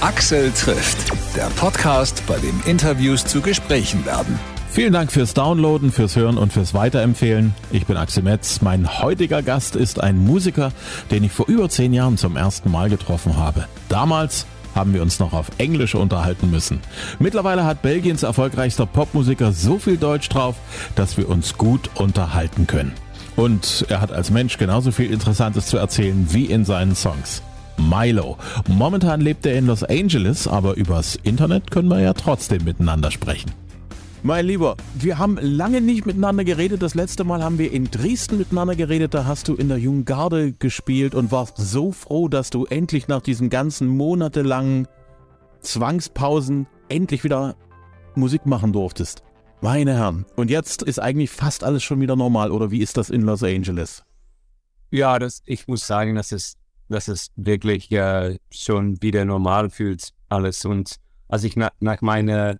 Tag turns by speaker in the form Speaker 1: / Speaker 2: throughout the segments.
Speaker 1: Axel trifft, der Podcast, bei dem Interviews zu Gesprächen werden.
Speaker 2: Vielen Dank fürs Downloaden, fürs Hören und fürs Weiterempfehlen. Ich bin Axel Metz. Mein heutiger Gast ist ein Musiker, den ich vor über zehn Jahren zum ersten Mal getroffen habe. Damals haben wir uns noch auf Englisch unterhalten müssen. Mittlerweile hat Belgiens erfolgreichster Popmusiker so viel Deutsch drauf, dass wir uns gut unterhalten können. Und er hat als Mensch genauso viel Interessantes zu erzählen wie in seinen Songs. Milo. Momentan lebt er in Los Angeles, aber übers Internet können wir ja trotzdem miteinander sprechen. Mein Lieber, wir haben lange nicht miteinander geredet. Das letzte Mal haben wir in Dresden miteinander geredet. Da hast du in der Jungen Garde gespielt und warst so froh, dass du endlich nach diesen ganzen monatelangen Zwangspausen endlich wieder Musik machen durftest. Meine Herren. Und jetzt ist eigentlich fast alles schon wieder normal. Oder wie ist das in Los Angeles?
Speaker 3: Ja, das, ich muss sagen, dass es, dass es wirklich äh, schon wieder normal fühlt, alles. Und als ich na, nach meiner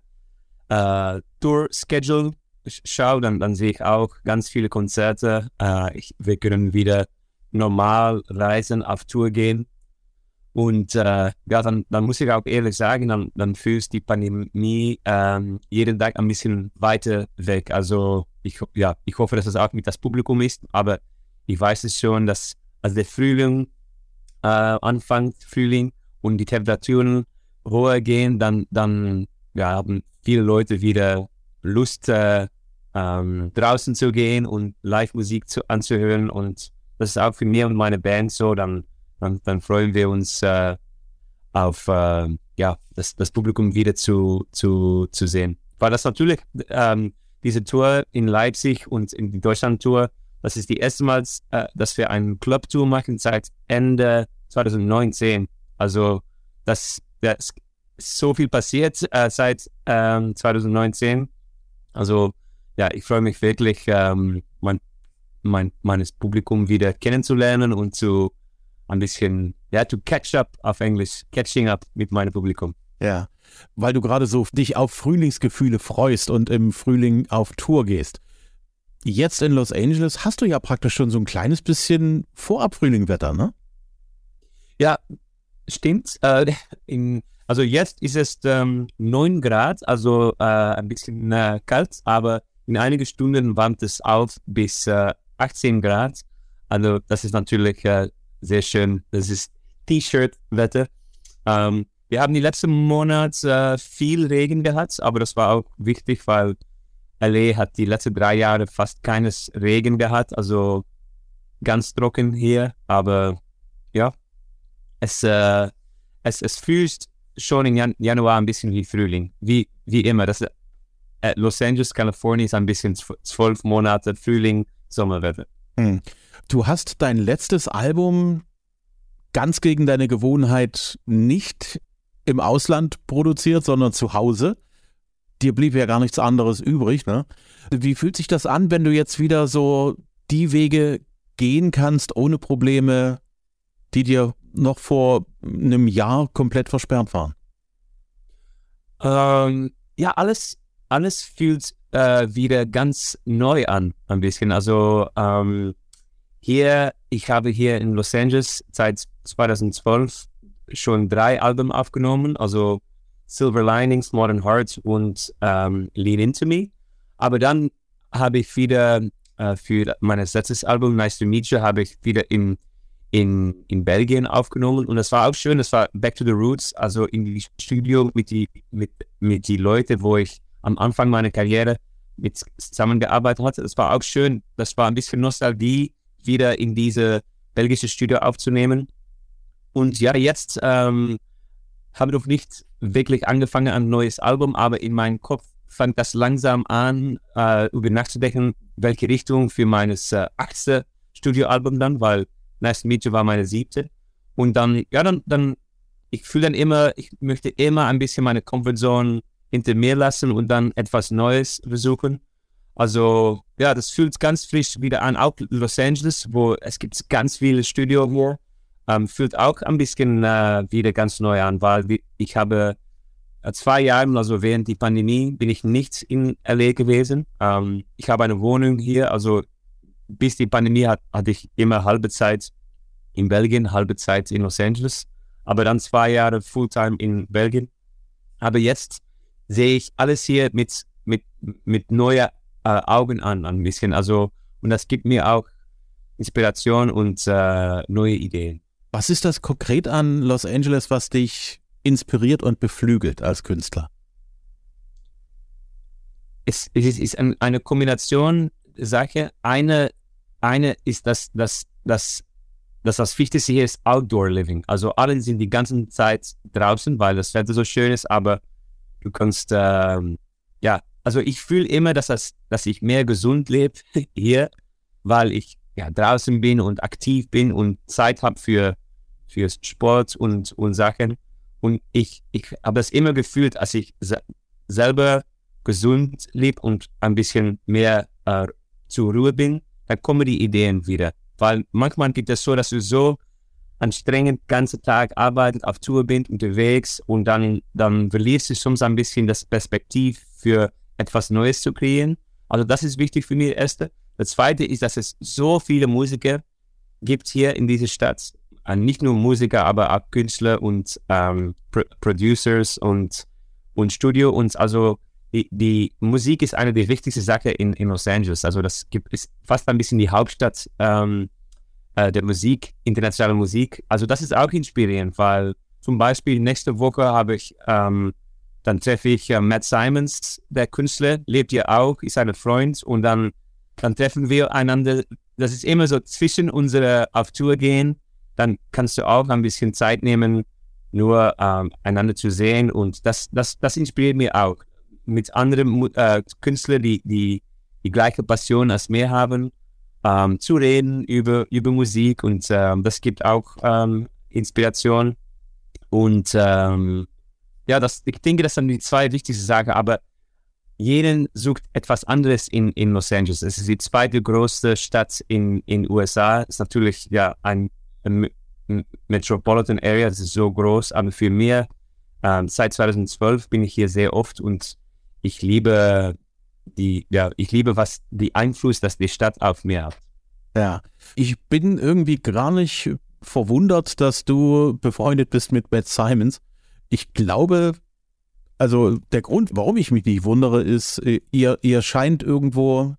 Speaker 3: äh, Tour-Schedule schaue, dann, dann sehe ich auch ganz viele Konzerte. Äh, ich, wir können wieder normal reisen, auf Tour gehen. Und äh, ja, dann, dann muss ich auch ehrlich sagen, dann, dann fühlst die Pandemie ähm, jeden Tag ein bisschen weiter weg. Also ich, ja, ich hoffe, dass es auch mit das Publikum ist, aber ich weiß es schon, dass als der Frühling äh, anfängt, Frühling und die Temperaturen höher gehen, dann, dann ja, haben viele Leute wieder Lust, äh, ähm, draußen zu gehen und Live-Musik anzuhören. Und das ist auch für mich und meine Band so. Dann, dann, dann freuen wir uns äh, auf äh, ja, das, das Publikum wieder zu, zu, zu sehen. Weil das natürlich, ähm, diese Tour in Leipzig und in die Deutschland-Tour, das ist die erste Mal, äh, dass wir eine Club-Tour machen seit Ende 2019. Also das, das so viel passiert äh, seit ähm, 2019. Also ja, ich freue mich wirklich, ähm, mein, mein, meines Publikum wieder kennenzulernen und zu ein bisschen, ja, to catch up auf Englisch, catching up mit meinem Publikum.
Speaker 2: Ja, weil du gerade so dich auf Frühlingsgefühle freust und im Frühling auf Tour gehst. Jetzt in Los Angeles hast du ja praktisch schon so ein kleines bisschen Vorab-Frühlingwetter, ne?
Speaker 3: Ja, stimmt. Äh, in also jetzt ist es ähm, 9 Grad, also äh, ein bisschen äh, kalt, aber in einigen Stunden warmt es auf bis äh, 18 Grad. Also das ist natürlich äh, sehr schön. Das ist T-Shirt-Wetter. Ähm, wir haben die letzten Monate äh, viel Regen gehabt, aber das war auch wichtig, weil LA hat die letzten drei Jahre fast keines Regen gehabt, also ganz trocken hier. Aber ja, es, äh, es, es fühlt schon im Jan Januar ein bisschen wie Frühling, wie, wie immer. Das, äh, Los Angeles, Kalifornien ist ein bisschen zwölf Monate Frühling, Sommerwetter.
Speaker 2: Hm. Du hast dein letztes Album ganz gegen deine Gewohnheit nicht im Ausland produziert, sondern zu Hause. Dir blieb ja gar nichts anderes übrig. Ne? Wie fühlt sich das an, wenn du jetzt wieder so die Wege gehen kannst ohne Probleme, die dir noch vor einem Jahr komplett versperrt waren?
Speaker 3: Ähm, ja, alles, alles fühlt äh, wieder ganz neu an, ein bisschen. Also ähm, hier, ich habe hier in Los Angeles seit 2012 schon drei Alben aufgenommen, also Silver Linings, Modern Heart und ähm, Lean Into Me. Aber dann habe ich wieder äh, für mein letztes Album, Nice to Meet You, habe ich wieder im in, in Belgien aufgenommen und das war auch schön, das war Back to the Roots, also in die Studio mit die, mit, mit die Leute, wo ich am Anfang meiner Karriere mit zusammengearbeitet hatte. Das war auch schön, das war ein bisschen Nostalgie, wieder in diese belgische Studio aufzunehmen. Und ja, jetzt ähm, habe noch nicht wirklich angefangen ein neues Album, aber in meinem Kopf fängt das langsam an, äh, über nachzudenken, welche Richtung für meines äh, achte Studioalbum dann, weil Nice Meet war meine siebte. Und dann, ja, dann, dann ich fühle dann immer, ich möchte immer ein bisschen meine Comfortzone hinter mir lassen und dann etwas Neues versuchen. Also, ja, das fühlt ganz frisch wieder an. Auch Los Angeles, wo es gibt ganz viele Studio hier, ähm, fühlt auch ein bisschen äh, wieder ganz neu an, weil ich habe äh, zwei Jahre, also während der Pandemie, bin ich nicht in LA gewesen. Ähm, ich habe eine Wohnung hier, also bis die Pandemie hat, hatte ich immer halbe Zeit in Belgien, halbe Zeit in Los Angeles. aber dann zwei Jahre Fulltime in Belgien. Aber jetzt sehe ich alles hier mit, mit, mit neuen äh, Augen an, ein bisschen. Also, und das gibt mir auch Inspiration und äh, neue Ideen.
Speaker 2: Was ist das konkret an Los Angeles, was dich inspiriert und beflügelt als Künstler?
Speaker 3: Es, es ist eine Kombination Sache. Eine, eine ist, dass, dass, dass, dass das Wichtigste hier ist Outdoor Living. Also alle sind die ganze Zeit draußen, weil das Wetter so schön ist, aber du kannst, ähm, ja, also ich fühle immer, dass, das, dass ich mehr gesund lebe hier, weil ich ja, draußen bin und aktiv bin und Zeit habe für, für Sport und, und Sachen. Und ich, ich habe das immer gefühlt, als ich se selber gesund lebe und ein bisschen mehr äh, zur Ruhe bin, dann kommen die Ideen wieder. Weil manchmal gibt es so, dass du so anstrengend ganzen Tag arbeitest, auf Tour bist, unterwegs und dann, dann verlierst du sonst ein bisschen das Perspektiv für etwas Neues zu kreieren. Also das ist wichtig für mich, erste. Das zweite ist, dass es so viele Musiker gibt hier in dieser Stadt. Äh, nicht nur Musiker, aber auch Künstler und ähm, Pro Producers und, und Studio. Und also die, die, Musik ist eine der wichtigsten Sachen in, in Los Angeles. Also das gibt, ist fast ein bisschen die Hauptstadt ähm, äh, der Musik, internationale Musik. Also das ist auch inspirierend, weil zum Beispiel nächste Woche habe ich, ähm, dann treffe ich äh, Matt Simons, der Künstler, lebt hier auch, ist ein Freund und dann dann treffen wir einander. Das ist immer so zwischen unserer auf Tour gehen, dann kannst du auch ein bisschen Zeit nehmen, nur ähm, einander zu sehen und das, das, das inspiriert mich auch. Mit anderen äh, Künstlern, die, die die gleiche Passion als mir haben, ähm, zu reden über, über Musik und ähm, das gibt auch ähm, Inspiration. Und ähm, ja, das, ich denke, das sind die zwei wichtigsten Sachen, aber jeden sucht etwas anderes in, in Los Angeles. Es ist die zweite größte Stadt in den USA. Es ist natürlich ja ein, ein, Metropolitan Area, das ist so groß, aber für mich ähm, seit 2012 bin ich hier sehr oft und ich liebe die, ja, ich liebe was die Einfluss, dass die Stadt auf mir hat.
Speaker 2: Ja, ich bin irgendwie gar nicht verwundert, dass du befreundet bist mit Matt Simons. Ich glaube, also der Grund, warum ich mich nicht wundere, ist, äh, ihr, ihr scheint irgendwo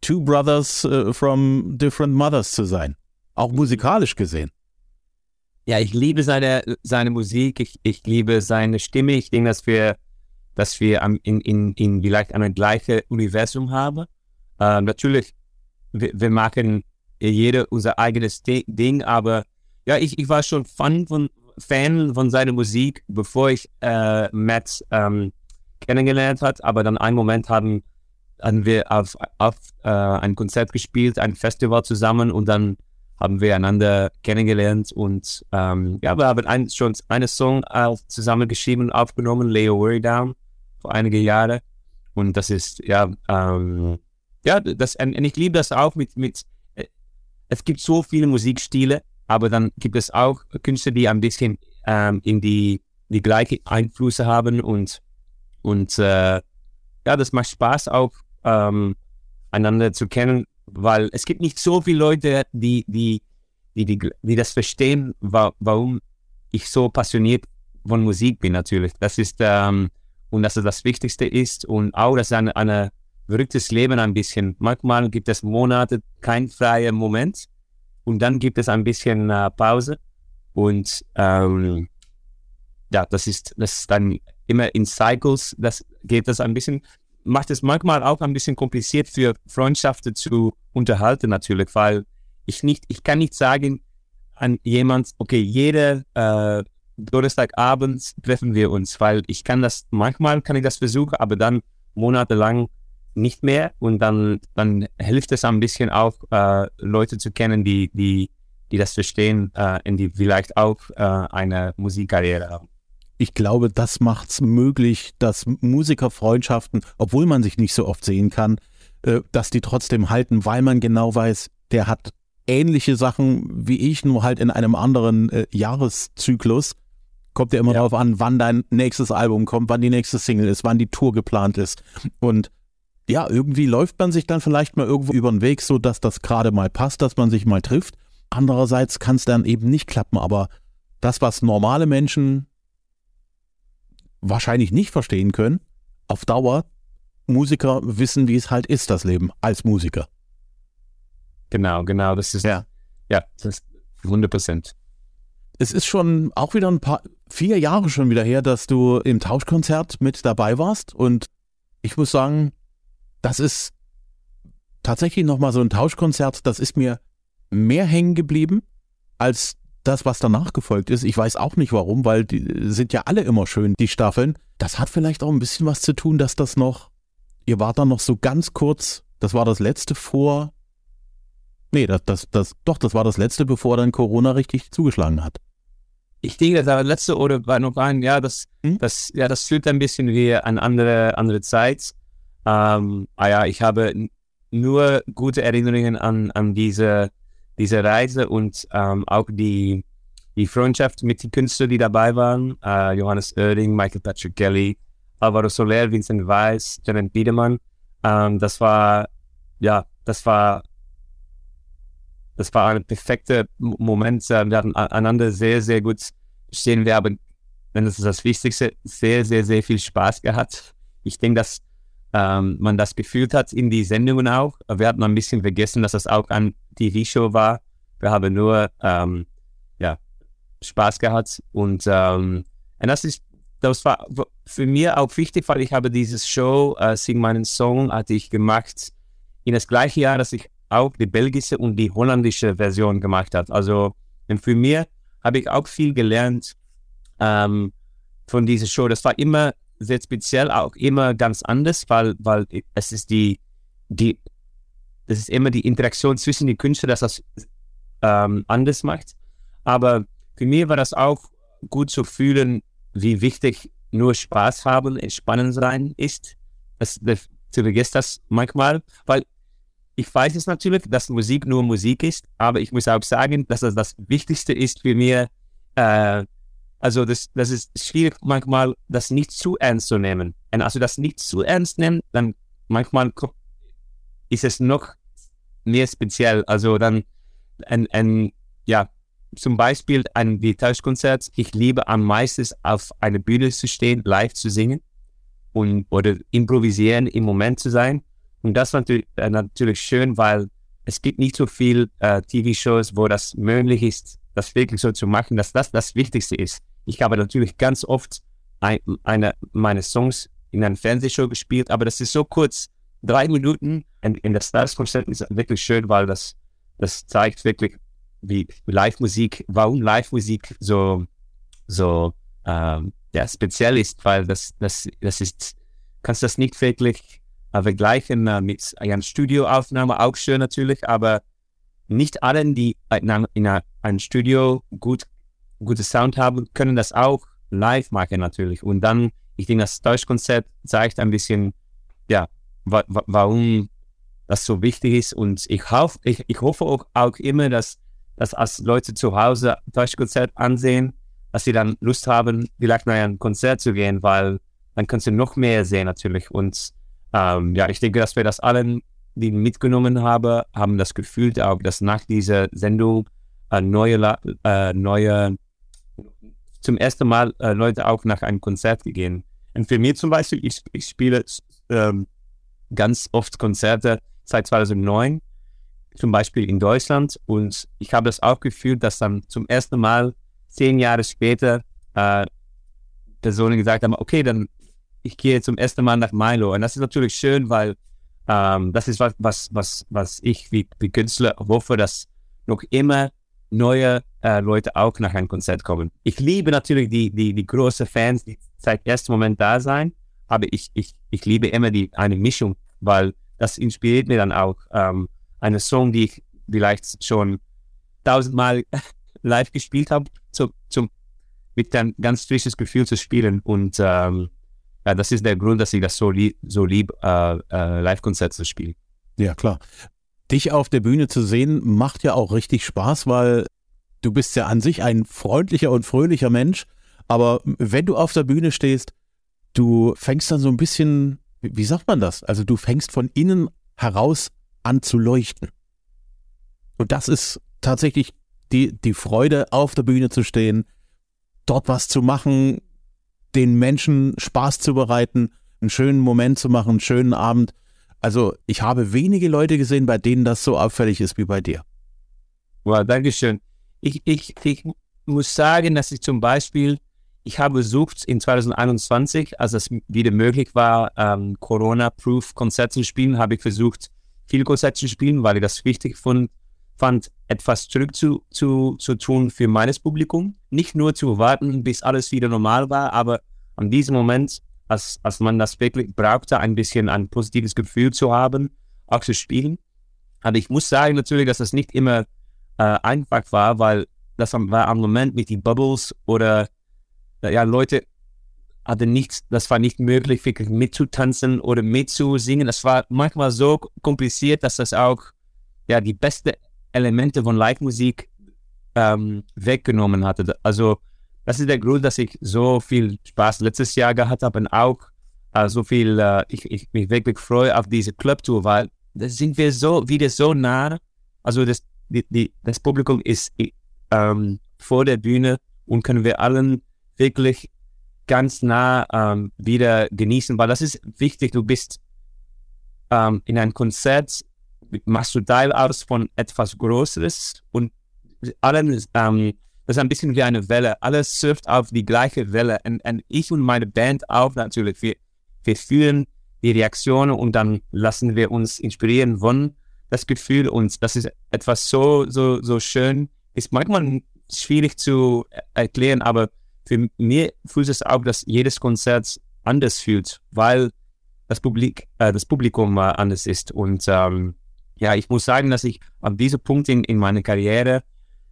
Speaker 2: Two Brothers uh, from Different Mothers zu sein. Auch musikalisch gesehen.
Speaker 3: Ja, ich liebe seine, seine Musik, ich, ich liebe seine Stimme. Ich denke, dass wir, dass wir in, in, in vielleicht ein gleiches Universum haben. Äh, natürlich, wir, wir machen jeder unser eigenes Ding, aber ja, ich, ich war schon Fan von, Fan von seiner Musik, bevor ich äh, Matt ähm, kennengelernt hat. Aber dann einen Moment haben, haben wir auf, auf äh, ein Konzert gespielt, ein Festival zusammen und dann haben wir einander kennengelernt und ähm, ja, wir haben ein, schon einen Song äh, zusammen geschrieben und aufgenommen, Your Worry Down, vor einige Jahre. Und das ist, ja, ähm, ja, das, und ich liebe das auch mit, mit, äh, es gibt so viele Musikstile aber dann gibt es auch Künstler, die ein bisschen ähm, in die, die gleichen Einflüsse haben und, und äh, ja, das macht Spaß auch ähm, einander zu kennen, weil es gibt nicht so viele Leute, die, die, die, die, die das verstehen, wa warum ich so passioniert von Musik bin natürlich. Das ist ähm, und dass es das Wichtigste ist und auch, dass ein eine verrücktes Leben ein bisschen. Manchmal gibt es Monate kein freier Moment und dann gibt es ein bisschen äh, Pause. Und ähm, ja, das ist, das ist dann immer in Cycles, das geht das ein bisschen, macht es manchmal auch ein bisschen kompliziert für Freundschaften zu unterhalten natürlich, weil ich nicht, ich kann nicht sagen an jemand, okay, jede äh, Donnerstagabend treffen wir uns, weil ich kann das, manchmal kann ich das versuchen, aber dann monatelang nicht mehr und dann, dann hilft es ein bisschen auch, äh, Leute zu kennen, die, die, die das verstehen äh, und die vielleicht auch äh, eine Musikkarriere haben.
Speaker 2: Ich glaube, das macht es möglich, dass Musikerfreundschaften, obwohl man sich nicht so oft sehen kann, äh, dass die trotzdem halten, weil man genau weiß, der hat ähnliche Sachen wie ich, nur halt in einem anderen äh, Jahreszyklus. Kommt ja immer ja. darauf an, wann dein nächstes Album kommt, wann die nächste Single ist, wann die Tour geplant ist. Und ja, irgendwie läuft man sich dann vielleicht mal irgendwo über den Weg, so dass das gerade mal passt, dass man sich mal trifft. Andererseits kann es dann eben nicht klappen, aber das, was normale Menschen wahrscheinlich nicht verstehen können, auf Dauer Musiker wissen, wie es halt ist, das Leben als Musiker.
Speaker 3: Genau, genau, das ist, ja, ja das ist 100 Prozent.
Speaker 2: Es ist schon auch wieder ein paar, vier Jahre schon wieder her, dass du im Tauschkonzert mit dabei warst und ich muss sagen, das ist tatsächlich nochmal so ein Tauschkonzert, das ist mir mehr hängen geblieben als das, was danach gefolgt ist. Ich weiß auch nicht warum, weil die sind ja alle immer schön, die Staffeln. Das hat vielleicht auch ein bisschen was zu tun, dass das noch, ihr wart dann noch so ganz kurz, das war das letzte vor, nee, das, das, das, doch, das war das letzte, bevor dann Corona richtig zugeschlagen hat.
Speaker 3: Ich denke, das letzte oder war noch ein, ja, das, hm? das, ja, das fühlt ein bisschen wie eine andere, andere Zeit. Ähm, ah ja, ich habe nur gute Erinnerungen an, an diese, diese Reise und ähm, auch die, die Freundschaft mit den Künstlern, die dabei waren. Äh, Johannes Oerding, Michael Patrick Kelly, Alvaro Soler, Vincent Weiss, Janet Biedermann. Ähm, das war, ja, das war, das war ein perfekter Moment. Wir hatten einander sehr, sehr gut stehen. Wir haben, wenn das ist das Wichtigste, sehr, sehr, sehr viel Spaß gehabt. Ich denke, dass ähm, man das gefühlt hat in die Sendungen auch. Wir hatten ein bisschen vergessen, dass das auch ein TV-Show war. Wir haben nur ähm, ja, Spaß gehabt und, ähm, und das ist das war für mich auch wichtig, weil ich habe dieses Show äh, Sing meinen Song hatte ich gemacht in das gleiche Jahr, dass ich auch die belgische und die holländische Version gemacht habe. Also für mich habe ich auch viel gelernt ähm, von dieser Show. Das war immer sehr speziell, auch immer ganz anders, weil, weil es ist die, die, das ist immer die Interaktion zwischen den Künstlern, dass das ähm, anders macht. Aber für mich war das auch gut zu fühlen, wie wichtig nur Spaß haben, entspannend sein ist. Das, das, du vergisst das manchmal, weil ich weiß es natürlich, dass Musik nur Musik ist, aber ich muss auch sagen, dass das das Wichtigste ist für mich, äh, also das, das ist schwierig manchmal, das nicht zu ernst zu nehmen. Und also das nicht zu ernst nehmen, dann manchmal ist es noch mehr speziell. Also dann ein, ein ja, zum Beispiel ein Gitarrenkonzert. Ich liebe am meisten auf einer Bühne zu stehen, live zu singen und oder improvisieren im Moment zu sein. Und das ist natürlich, äh, natürlich schön, weil es gibt nicht so viel äh, TV-Shows, wo das möglich ist, das wirklich so zu machen, dass das das Wichtigste ist. Ich habe natürlich ganz oft ein, eine meiner Songs in einer Fernsehshow gespielt, aber das ist so kurz, drei Minuten. Und in der Stars-Konzert ist wirklich schön, weil das, das zeigt wirklich, wie Live-Musik, warum Live-Musik so, so ähm, ja, speziell ist, weil das, das, das ist, kannst das nicht wirklich äh, vergleichen äh, mit einer Studioaufnahme, auch schön natürlich, aber nicht allen, die in, in einem Studio gut gutes Sound haben, können das auch live machen natürlich. Und dann, ich denke, das Deutschkonzept zeigt ein bisschen, ja, wa wa warum das so wichtig ist. Und ich, hoff, ich, ich hoffe auch, auch immer, dass, dass als Leute zu Hause Deutschkonzert ansehen, dass sie dann Lust haben, vielleicht nach ein Konzert zu gehen, weil dann können sie noch mehr sehen natürlich. Und ähm, ja, ich denke, dass wir das allen, die mitgenommen haben, haben das Gefühl auch, dass nach dieser Sendung äh, neue, äh, neue zum ersten Mal äh, Leute auch nach einem Konzert gehen. Und für mich zum Beispiel, ich, ich spiele ähm, ganz oft Konzerte seit 2009, zum Beispiel in Deutschland. Und ich habe das auch gefühlt, dass dann zum ersten Mal zehn Jahre später äh, Personen gesagt haben, okay, dann ich gehe zum ersten Mal nach Milo. Und das ist natürlich schön, weil ähm, das ist was, was, was, was ich wie, wie Künstler hoffe, dass noch immer neue äh, Leute auch nach einem Konzert kommen. Ich liebe natürlich die, die, die großen Fans, die seit ersten Moment da sein, aber ich, ich, ich liebe immer die, eine Mischung, weil das inspiriert mir dann auch. Ähm, eine Song, die ich vielleicht schon tausendmal live gespielt habe, zu, zum, mit ein ganz frisches Gefühl zu spielen. Und ähm, ja, das ist der Grund, dass ich das so, lieb, so lieb, äh, äh, Live-Konzerte zu spielen.
Speaker 2: Ja, klar. Dich auf der Bühne zu sehen, macht ja auch richtig Spaß, weil du bist ja an sich ein freundlicher und fröhlicher Mensch, aber wenn du auf der Bühne stehst, du fängst dann so ein bisschen, wie sagt man das? Also du fängst von innen heraus an zu leuchten. Und das ist tatsächlich die, die Freude, auf der Bühne zu stehen, dort was zu machen, den Menschen Spaß zu bereiten, einen schönen Moment zu machen, einen schönen Abend. Also ich habe wenige Leute gesehen, bei denen das so auffällig ist wie bei dir.
Speaker 3: Wow, Dankeschön. Ich, ich, ich muss sagen, dass ich zum Beispiel, ich habe versucht in 2021, als es wieder möglich war, ähm, Corona-Proof-Konzerte zu spielen, habe ich versucht, viele Konzerte zu spielen, weil ich das wichtig fand, fand etwas zurück zu, zu, zu tun für meines Publikum. Nicht nur zu warten, bis alles wieder normal war, aber an diesem Moment, als, als man das wirklich brauchte, ein bisschen ein positives Gefühl zu haben, auch zu spielen. Aber ich muss sagen natürlich, dass das nicht immer äh, einfach war, weil das war am Moment mit den Bubbles oder äh, ja, Leute hatten nichts, das war nicht möglich, wirklich mitzutanzen oder mitzusingen. Das war manchmal so kompliziert, dass das auch ja, die besten Elemente von Live-Musik ähm, weggenommen hatte. Also das ist der Grund, dass ich so viel Spaß letztes Jahr gehabt habe und auch äh, so viel, äh, ich, ich mich wirklich freue auf diese Clubtour, weil da sind wir so wieder so nah. Also das, die, die, das Publikum ist ähm, vor der Bühne und können wir allen wirklich ganz nah ähm, wieder genießen, weil das ist wichtig. Du bist ähm, in einem Konzert, machst du Teil aus von etwas Größeres und allen, ähm, das ist ein bisschen wie eine Welle. Alles surft auf die gleiche Welle. Und, und ich und meine Band auch natürlich. Wir, wir fühlen die Reaktionen und dann lassen wir uns inspirieren von das Gefühl. Und das ist etwas so, so, so schön. Ist manchmal schwierig zu erklären, aber für mich fühlt es auch, dass jedes Konzert anders fühlt, weil das, Publik, äh, das Publikum anders ist. Und ähm, ja, ich muss sagen, dass ich an diesem Punkt in, in meiner Karriere,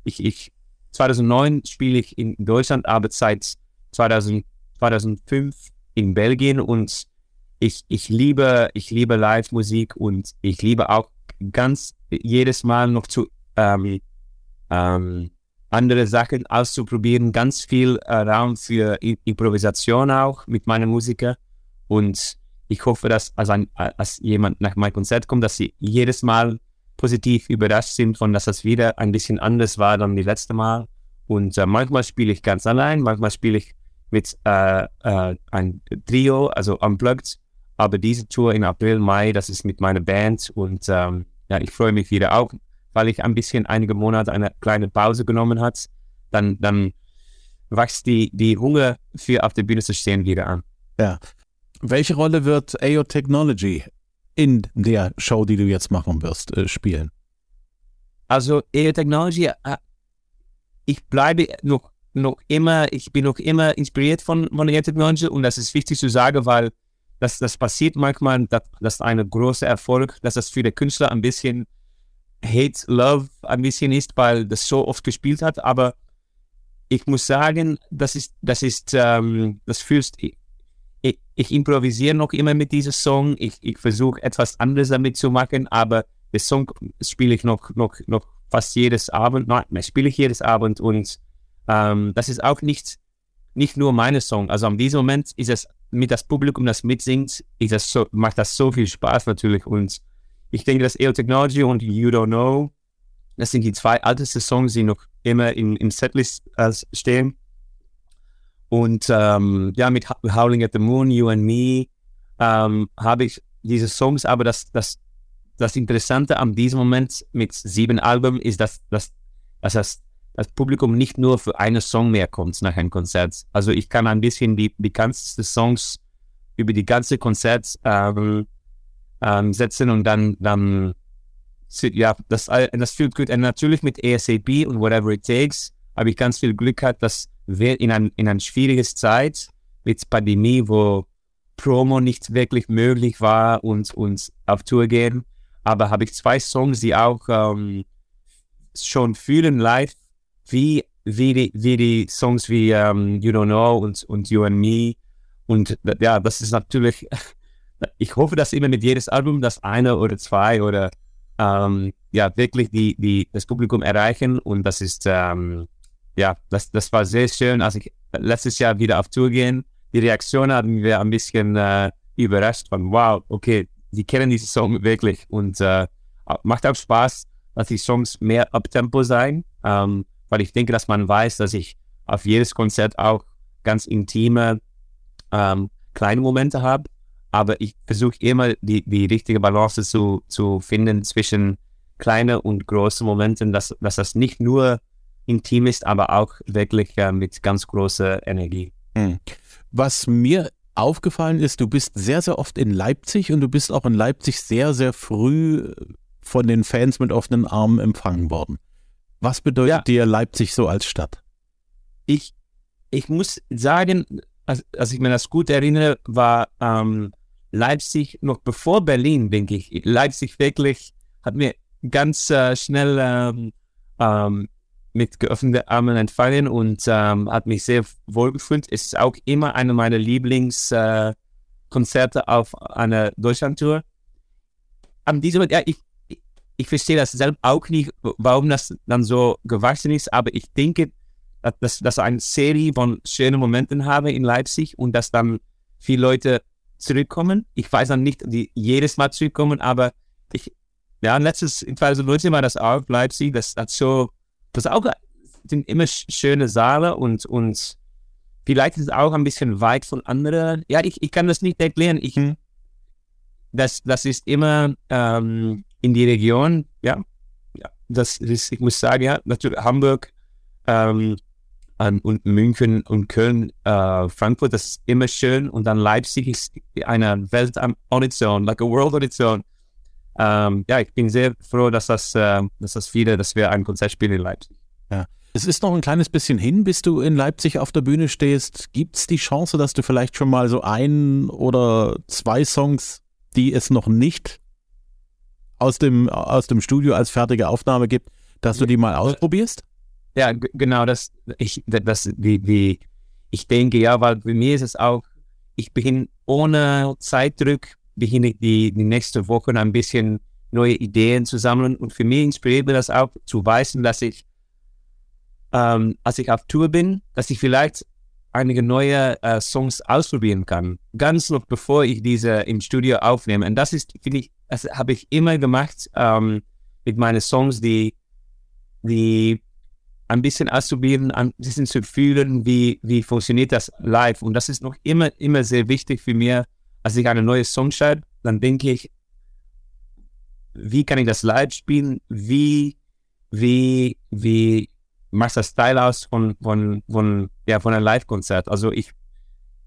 Speaker 3: ich, ich 2009 spiele ich in Deutschland, aber seit 2000, 2005 in Belgien und ich, ich liebe, ich liebe Live-Musik und ich liebe auch ganz jedes Mal noch zu ähm, ähm, andere Sachen auszuprobieren, ganz viel äh, Raum für I Improvisation auch mit meinen Musikern. Und ich hoffe, dass als, ein, als jemand nach meinem Konzert kommt, dass sie jedes Mal positiv überrascht sind von, dass das wieder ein bisschen anders war dann die letzte Mal. Und äh, manchmal spiele ich ganz allein, manchmal spiele ich mit äh, äh, ein Trio, also unplugged. Aber diese Tour in April, Mai, das ist mit meiner Band und ähm, ja, ich freue mich wieder auch weil ich ein bisschen einige Monate eine kleine Pause genommen hat, dann, dann wächst die, die Hunger für auf der Bühne zu stehen wieder an.
Speaker 2: Ja. Welche Rolle wird AO Technology in der Show, die du jetzt machen wirst, äh, spielen?
Speaker 3: Also AO Technology, äh, ich bleibe noch, noch immer, ich bin noch immer inspiriert von, von AO Technology und das ist wichtig zu sagen, weil das, das passiert manchmal, dass, das eine große Erfolg, dass das für den Künstler ein bisschen Hate Love ein bisschen ist, weil das so oft gespielt hat. Aber ich muss sagen, das ist, das ist, ähm, das fühlst ich, improvisiere noch immer mit diesem Song. Ich, ich versuche etwas anderes damit zu machen, aber den Song spiele ich noch, noch, noch fast jedes Abend. Nein, spiele ich jedes Abend und ähm, das ist auch nicht, nicht nur meine Song. Also an diesem Moment ist es mit das Publikum, das mitsingt, ist das so, macht das so viel Spaß natürlich und ich denke, dass EO Technology und You Don't Know, das sind die zwei ältesten Songs, die noch immer in, in Setlist äh, stehen. Und ähm, ja, mit Howling at the Moon, You and Me, ähm, habe ich diese Songs, aber das, das, das Interessante an diesem Moment mit sieben Alben ist, dass, dass, dass das, das Publikum nicht nur für einen Song mehr kommt nach einem Konzert. Also ich kann ein bisschen die bekanntesten Songs über die ganze Konzert ähm, ähm, setzen und dann, dann ja, das, das fühlt gut. Und natürlich mit ASAP und whatever it takes habe ich ganz viel Glück gehabt, dass wir in ein, in ein schwieriges Zeit mit Pandemie, wo Promo nicht wirklich möglich war und, und auf Tour gehen, aber habe ich zwei Songs, die auch ähm, schon fühlen live, wie, wie, die, wie die Songs wie ähm, You Don't Know und, und You and Me. Und ja, das ist natürlich ich hoffe, dass immer mit jedes Album das eine oder zwei oder ähm, ja wirklich die, die, das Publikum erreichen und das ist ähm, ja, das, das war sehr schön, als ich letztes Jahr wieder auf Tour gehen. Die Reaktion haben wir ein bisschen äh, überrascht von wow, okay, die kennen diese Song wirklich und äh, macht auch Spaß, dass die Songs mehr Uptempo sein, ähm, weil ich denke, dass man weiß, dass ich auf jedes Konzert auch ganz intime ähm, kleine Momente habe. Aber ich versuche immer die, die richtige Balance zu, zu finden zwischen kleinen und großen Momenten, dass, dass das nicht nur intim ist, aber auch wirklich äh, mit ganz großer Energie.
Speaker 2: Hm. Was mir aufgefallen ist, du bist sehr, sehr oft in Leipzig und du bist auch in Leipzig sehr, sehr früh von den Fans mit offenen Armen empfangen worden. Was bedeutet ja. dir Leipzig so als Stadt?
Speaker 3: Ich, ich muss sagen, als, als ich mir das gut erinnere, war ähm, Leipzig noch bevor Berlin, denke ich. Leipzig wirklich hat mir ganz äh, schnell ähm, ähm, mit geöffneten Armen empfangen und ähm, hat mich sehr wohl gefühlt. Es ist auch immer eine meiner Lieblingskonzerte äh, auf einer Deutschlandtour. An diesem, ja, ich, ich verstehe das selbst auch nicht, warum das dann so gewachsen ist, aber ich denke, dass, dass eine Serie von schönen Momenten habe in Leipzig und dass dann viele Leute zurückkommen. Ich weiß dann nicht, die jedes Mal zurückkommen, aber ich, ja, letztes, in 2019 war das auch Leipzig, das hat so das auch sind immer schöne Saale und, und vielleicht ist es auch ein bisschen weit von anderen. Ja, ich, ich kann das nicht erklären. Ich, hm. das, das ist immer ähm, in die Region, ja. ja. Das ist, ich muss sagen, ja, natürlich Hamburg ähm, und München und Köln, äh, Frankfurt, das ist immer schön. Und dann Leipzig ist eine Welt am Horizont, like a world on its own ähm, ja, ich bin sehr froh, dass das, äh, dass das viele, dass wir ein Konzert spielen in Leipzig.
Speaker 2: Ja. Es ist noch ein kleines bisschen hin, bis du in Leipzig auf der Bühne stehst. Gibt es die Chance, dass du vielleicht schon mal so ein oder zwei Songs, die es noch nicht aus dem, aus dem Studio als fertige Aufnahme gibt, dass du die mal ausprobierst?
Speaker 3: Ja, genau, das, ich, das, wie, wie, ich denke, ja, weil für mich ist es auch, ich bin ohne Zeitdruck beginne ich die, die nächste Woche ein bisschen neue Ideen zu sammeln. Und für mich inspiriert mir das auch zu wissen, dass ich, ähm, als ich auf Tour bin, dass ich vielleicht einige neue äh, Songs ausprobieren kann. Ganz noch bevor ich diese im Studio aufnehme. Und das ist, finde ich, das habe ich immer gemacht ähm, mit meinen Songs, die, die ein bisschen auszuprobieren, ein bisschen zu fühlen, wie, wie funktioniert das live. Und das ist noch immer, immer sehr wichtig für mich, als ich eine neue Song schreibe, dann denke ich, wie kann ich das live spielen? Wie, wie, wie macht das Style aus von, von, von, ja, von einem Live-Konzert? Also ich,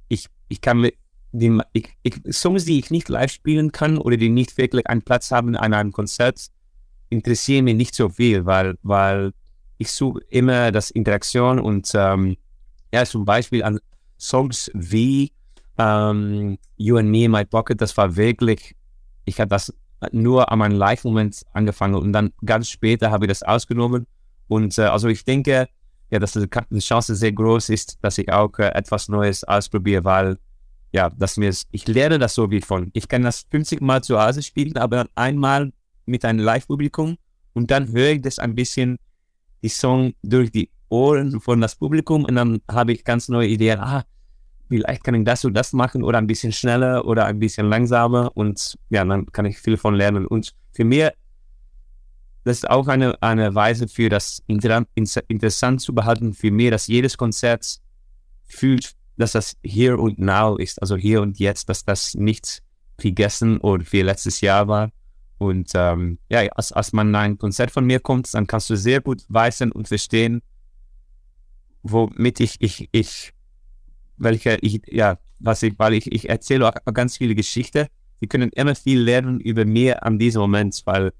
Speaker 3: ich, ich kann mit die, ich, ich, Songs, die ich nicht live spielen kann oder die nicht wirklich einen Platz haben an einem Konzert, interessieren mich nicht so viel, weil, weil ich suche immer das Interaktion und ähm, ja, zum Beispiel an Songs wie ähm, You and Me in My Pocket, das war wirklich, ich habe das nur an meinem Live-Moment angefangen und dann ganz später habe ich das ausgenommen. Und äh, also ich denke, ja, dass die Chance sehr groß ist, dass ich auch äh, etwas Neues ausprobiere, weil ja, dass mir ich lerne das so wie von. Ich kann das 50 Mal zu Hause spielen, aber einmal mit einem Live-Publikum und dann höre ich das ein bisschen die Song durch die Ohren von das Publikum und dann habe ich ganz neue Ideen. Ah, vielleicht kann ich das und das machen oder ein bisschen schneller oder ein bisschen langsamer und ja, dann kann ich viel von lernen. Und für mich, das ist auch eine, eine Weise für das interessant zu behalten für mich, dass jedes Konzert fühlt, dass das hier und now ist, also hier und jetzt, dass das nicht vergessen oder wie letztes Jahr war. Und ähm, ja, als, als man ein Konzert von mir kommt, dann kannst du sehr gut weisen und verstehen, womit ich, ich, ich welche ich, ja, was ich, weil ich, ich erzähle auch ganz viele Geschichten. Sie können immer viel lernen über mir an diesem Moment, weil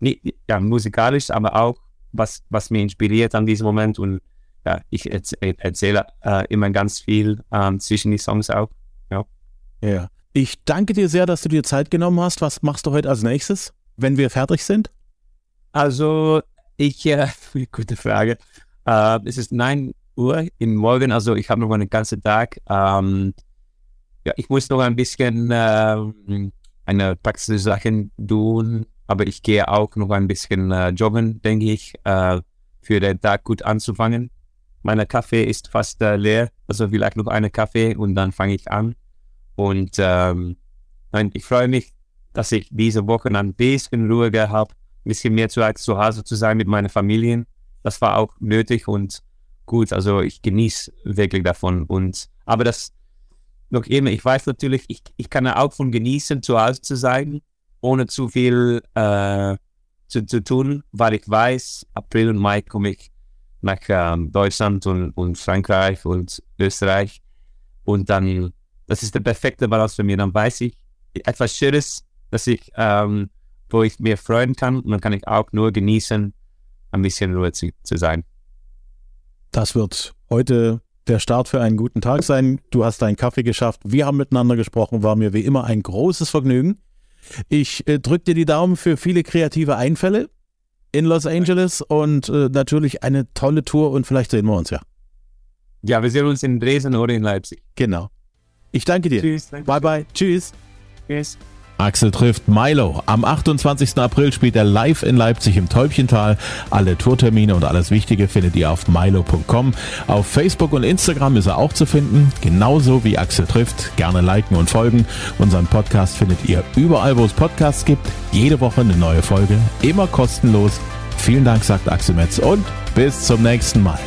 Speaker 3: nicht, ja, musikalisch, aber auch was, was mir inspiriert an diesem Moment und ja, ich erzähle äh, immer ganz viel ähm, zwischen die Songs auch. Ja.
Speaker 2: ja. Ich danke dir sehr, dass du dir Zeit genommen hast. Was machst du heute als nächstes, wenn wir fertig sind?
Speaker 3: Also, ich, äh, gute Frage. Äh, es ist 9 Uhr im Morgen, also ich habe noch einen ganzen Tag. Ähm, ja, ich muss noch ein bisschen äh, eine praktische Sachen tun, aber ich gehe auch noch ein bisschen äh, joggen, denke ich, äh, für den Tag gut anzufangen. Mein Kaffee ist fast äh, leer, also vielleicht noch eine Kaffee und dann fange ich an. Und ähm, ich freue mich, dass ich diese Woche ein bisschen ruhiger habe, ein bisschen mehr Zeit zu Hause zu sein mit meiner Familie. Das war auch nötig und gut. Also ich genieße wirklich davon. Und aber das noch immer, ich weiß natürlich, ich, ich kann auch von genießen, zu Hause zu sein, ohne zu viel äh, zu, zu tun, weil ich weiß, April und Mai komme ich nach ähm, Deutschland und, und Frankreich und Österreich. Und dann, das ist der perfekte Balance für mich. Dann weiß ich etwas Schönes, dass ich, ähm, wo ich mir freuen kann. Und dann kann ich auch nur genießen, ein bisschen Ruhe zu, zu sein.
Speaker 2: Das wird heute der Start für einen guten Tag sein. Du hast deinen Kaffee geschafft. Wir haben miteinander gesprochen. War mir wie immer ein großes Vergnügen. Ich äh, drücke dir die Daumen für viele kreative Einfälle in Los Angeles und äh, natürlich eine tolle Tour und vielleicht sehen wir uns ja.
Speaker 3: Ja, wir sehen uns in Dresden oder in Leipzig.
Speaker 2: Genau. Ich danke dir.
Speaker 3: Tschüss.
Speaker 2: Bye bye. Tschüss.
Speaker 3: Tschüss.
Speaker 2: Axel trifft Milo. Am 28. April spielt er live in Leipzig im Täubchental. Alle Tourtermine und alles Wichtige findet ihr auf milo.com. Auf Facebook und Instagram ist er auch zu finden. Genauso wie Axel trifft. Gerne liken und folgen. Unseren Podcast findet ihr überall, wo es Podcasts gibt. Jede Woche eine neue Folge. Immer kostenlos. Vielen Dank, sagt Axel Metz und bis zum nächsten Mal.